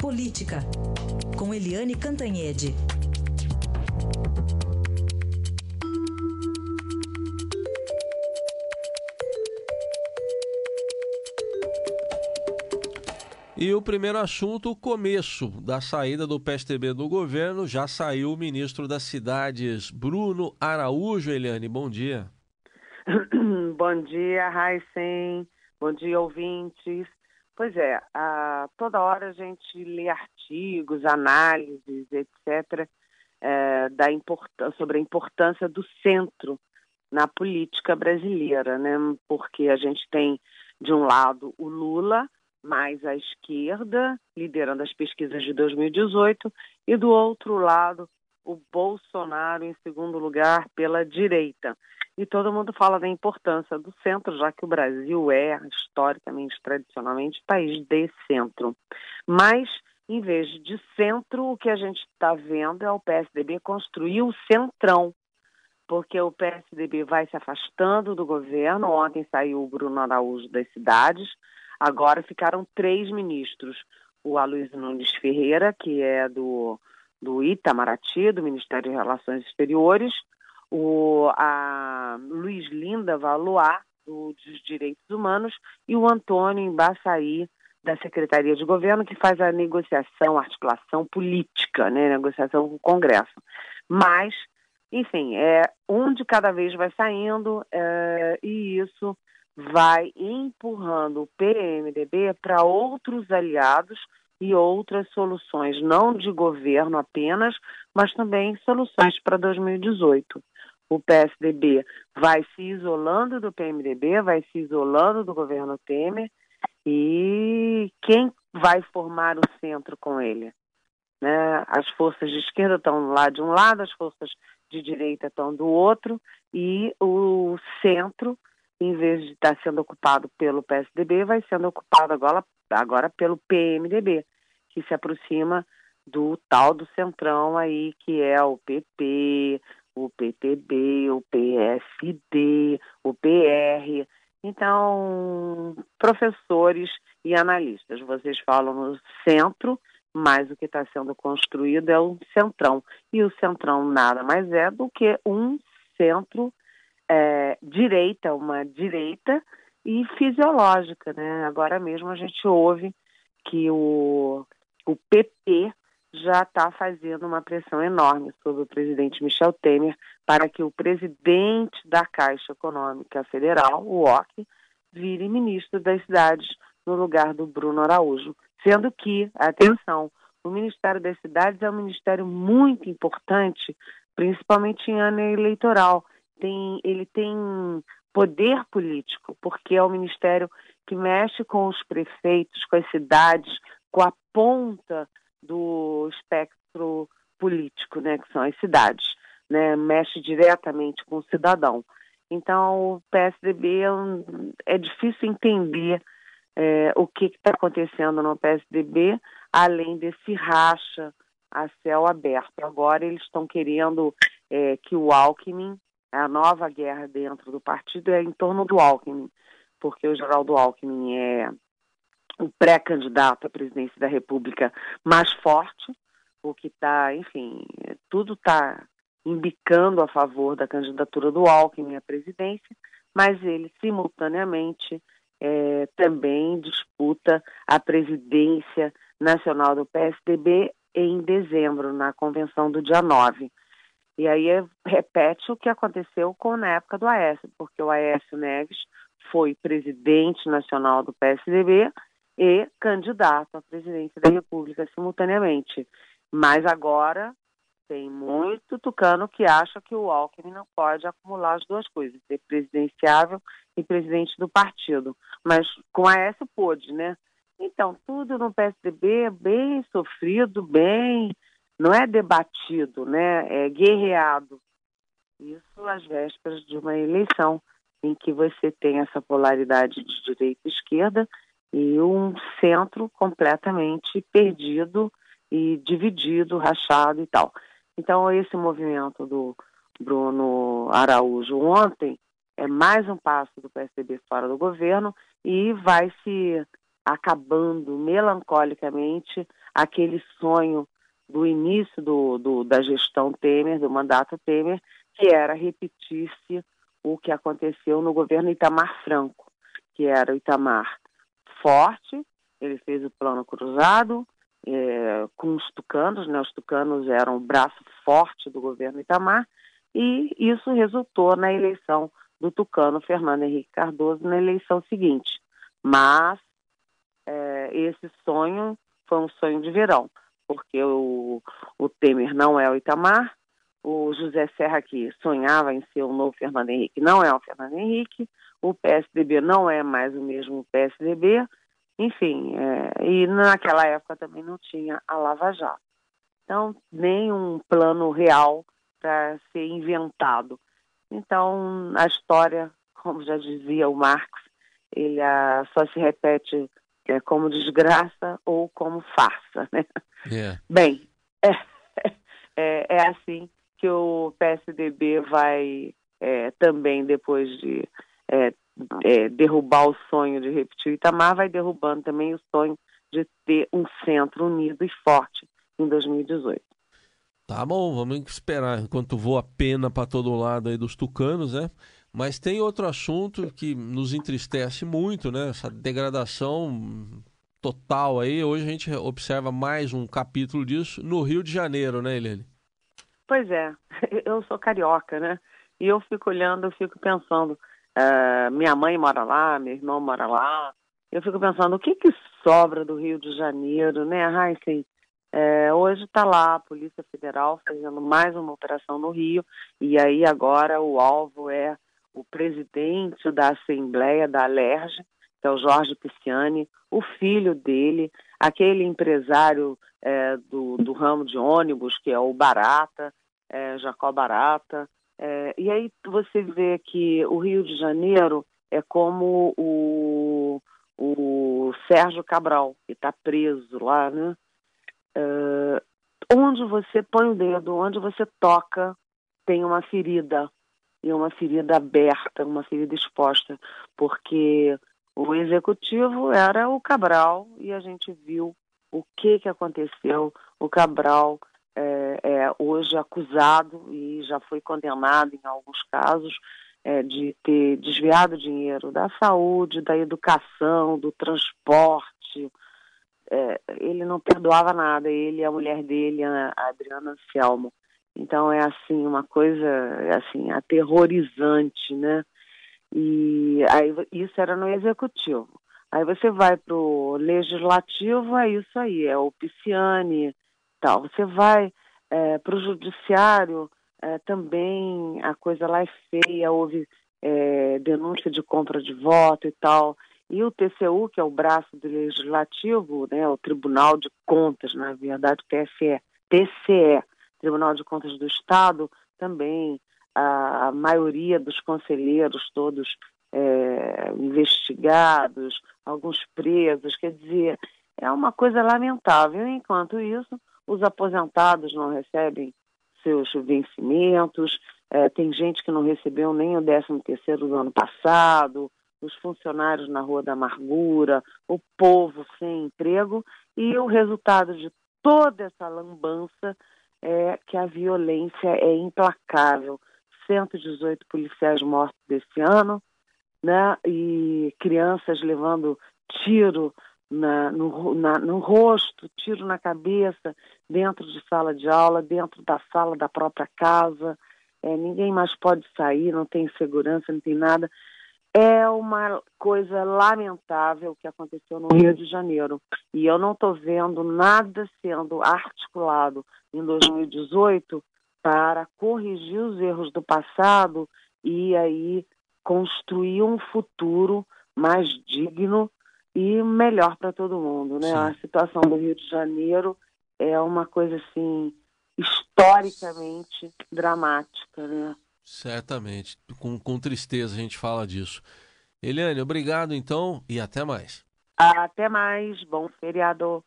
Política, com Eliane Cantanhede. E o primeiro assunto, o começo da saída do PSDB do governo. Já saiu o ministro das Cidades, Bruno Araújo. Eliane, bom dia. bom dia, Raíssen. Bom dia, ouvintes. Pois é, a, toda hora a gente lê artigos, análises, etc., é, da sobre a importância do centro na política brasileira, né? Porque a gente tem, de um lado, o Lula, mais à esquerda, liderando as pesquisas de 2018, e do outro lado, o Bolsonaro em segundo lugar pela direita. E todo mundo fala da importância do centro, já que o Brasil é, historicamente, tradicionalmente, país de centro. Mas, em vez de centro, o que a gente está vendo é o PSDB construir o centrão, porque o PSDB vai se afastando do governo. Ontem saiu o Bruno Araújo das cidades, Agora ficaram três ministros. O Aloysio Nunes Ferreira, que é do, do Itamaraty, do Ministério de Relações Exteriores, o, a Luiz Linda Valois, do, dos Direitos Humanos, e o Antônio Embaçaí, da Secretaria de Governo, que faz a negociação, articulação política, né, negociação com o Congresso. Mas, enfim, é, um de cada vez vai saindo, é, e isso vai empurrando o PMDB para outros aliados e outras soluções, não de governo apenas, mas também soluções para 2018. O PSDB vai se isolando do PMDB, vai se isolando do governo Temer, e quem vai formar o centro com ele? Né? As forças de esquerda estão lá de um lado, as forças de direita estão do outro, e o centro em vez de estar sendo ocupado pelo PSDB, vai sendo ocupado agora, agora pelo PMDB, que se aproxima do tal do centrão aí, que é o PP, o PTB, o PSD, o PR. Então, professores e analistas, vocês falam no centro, mas o que está sendo construído é o centrão. E o centrão nada mais é do que um centro é, direita, uma direita e fisiológica, né? Agora mesmo a gente ouve que o, o PP já está fazendo uma pressão enorme sobre o presidente Michel Temer para que o presidente da Caixa Econômica Federal, o OC, vire ministro das cidades no lugar do Bruno Araújo. Sendo que, atenção, o Ministério das Cidades é um ministério muito importante, principalmente em ano eleitoral tem, ele tem poder político, porque é o ministério que mexe com os prefeitos, com as cidades, com a ponta do espectro político, né, que são as cidades, né, mexe diretamente com o cidadão. Então, o PSDB é, difícil entender é, o que está acontecendo no PSDB, além desse racha a céu aberto. Agora eles estão querendo é, que o Alckmin a nova guerra dentro do partido é em torno do Alckmin, porque o Geraldo Alckmin é o pré-candidato à presidência da República mais forte, o que está, enfim, tudo está indicando a favor da candidatura do Alckmin à presidência, mas ele simultaneamente é, também disputa a presidência nacional do PSDB em dezembro, na convenção do dia 9. E aí repete o que aconteceu com na época do Aécio, porque o Aécio Neves foi presidente nacional do PSDB e candidato à presidência da República simultaneamente. Mas agora tem muito tucano que acha que o Alckmin não pode acumular as duas coisas, ser presidenciável e presidente do partido. Mas com a Aécio pôde, né? Então, tudo no PSDB é bem sofrido, bem não é debatido, né? É guerreado. Isso às vésperas de uma eleição em que você tem essa polaridade de direita e esquerda e um centro completamente perdido e dividido, rachado e tal. Então, esse movimento do Bruno Araújo ontem é mais um passo do PSDB fora do governo e vai se acabando melancolicamente aquele sonho do início do, do, da gestão Temer, do mandato Temer, que era repetir-se o que aconteceu no governo Itamar Franco, que era o Itamar forte, ele fez o plano cruzado é, com os tucanos, né? os tucanos eram o braço forte do governo Itamar, e isso resultou na eleição do tucano Fernando Henrique Cardoso na eleição seguinte. Mas é, esse sonho foi um sonho de verão, porque o, o Temer não é o Itamar, o José Serra, que sonhava em ser o novo Fernando Henrique, não é o Fernando Henrique, o PSDB não é mais o mesmo PSDB, enfim, é, e naquela época também não tinha a Lava Jato. Então, nem um plano real para ser inventado. Então, a história, como já dizia o Marx, ele a, só se repete é, como desgraça ou como farsa. Né? Yeah. Bem, é, é, é, assim que o PSDB vai é, também, depois de é, é, derrubar o sonho de repetir o Itamar, vai derrubando também o sonho de ter um centro unido e forte em 2018. Tá bom, vamos esperar enquanto voa a pena para todo lado aí dos tucanos, né? Mas tem outro assunto que nos entristece muito, né? Essa degradação total aí. Hoje a gente observa mais um capítulo disso no Rio de Janeiro, né, Helene? Pois é, eu sou carioca, né? E eu fico olhando, eu fico pensando, uh, minha mãe mora lá, meu irmão mora lá. Eu fico pensando, o que que sobra do Rio de Janeiro, né, Heisen? É, hoje está lá a Polícia Federal fazendo mais uma operação no Rio, e aí agora o alvo é o presidente da Assembleia da Alerj, que é o Jorge Pisciani, o filho dele, aquele empresário é, do, do ramo de ônibus, que é o Barata, é, Jacó Barata. É, e aí você vê que o Rio de Janeiro é como o, o Sérgio Cabral, que está preso lá, né? Uh, onde você põe o dedo, onde você toca, tem uma ferida, e uma ferida aberta, uma ferida exposta, porque o executivo era o Cabral e a gente viu o que, que aconteceu. O Cabral é, é hoje acusado e já foi condenado em alguns casos é, de ter desviado dinheiro da saúde, da educação, do transporte, é, ele não perdoava nada, ele e a mulher dele, a Adriana Anselmo. Então é assim, uma coisa assim, aterrorizante, né? E aí isso era no executivo. Aí você vai para o legislativo, é isso aí, é o Pisciani tal. Você vai é, para o judiciário, é, também a coisa lá é feia, houve é, denúncia de compra de voto e tal. E o TCU, que é o braço do Legislativo, né, o Tribunal de Contas, na verdade, TSE, TCE, Tribunal de Contas do Estado, também a, a maioria dos conselheiros todos é, investigados, alguns presos, quer dizer, é uma coisa lamentável. Enquanto isso, os aposentados não recebem seus vencimentos, é, tem gente que não recebeu nem o 13 terceiro do ano passado, os funcionários na Rua da Amargura, o povo sem emprego, e o resultado de toda essa lambança é que a violência é implacável. 118 policiais mortos desse ano, né? E crianças levando tiro na, no, na, no rosto, tiro na cabeça, dentro de sala de aula, dentro da sala da própria casa. É, ninguém mais pode sair, não tem segurança, não tem nada. É uma coisa lamentável que aconteceu no Rio de Janeiro. E eu não estou vendo nada sendo articulado em 2018 para corrigir os erros do passado e aí construir um futuro mais digno e melhor para todo mundo, né? Sim. A situação do Rio de Janeiro é uma coisa assim historicamente dramática, né? Certamente. Com, com tristeza a gente fala disso. Eliane, obrigado então e até mais. Até mais. Bom feriado.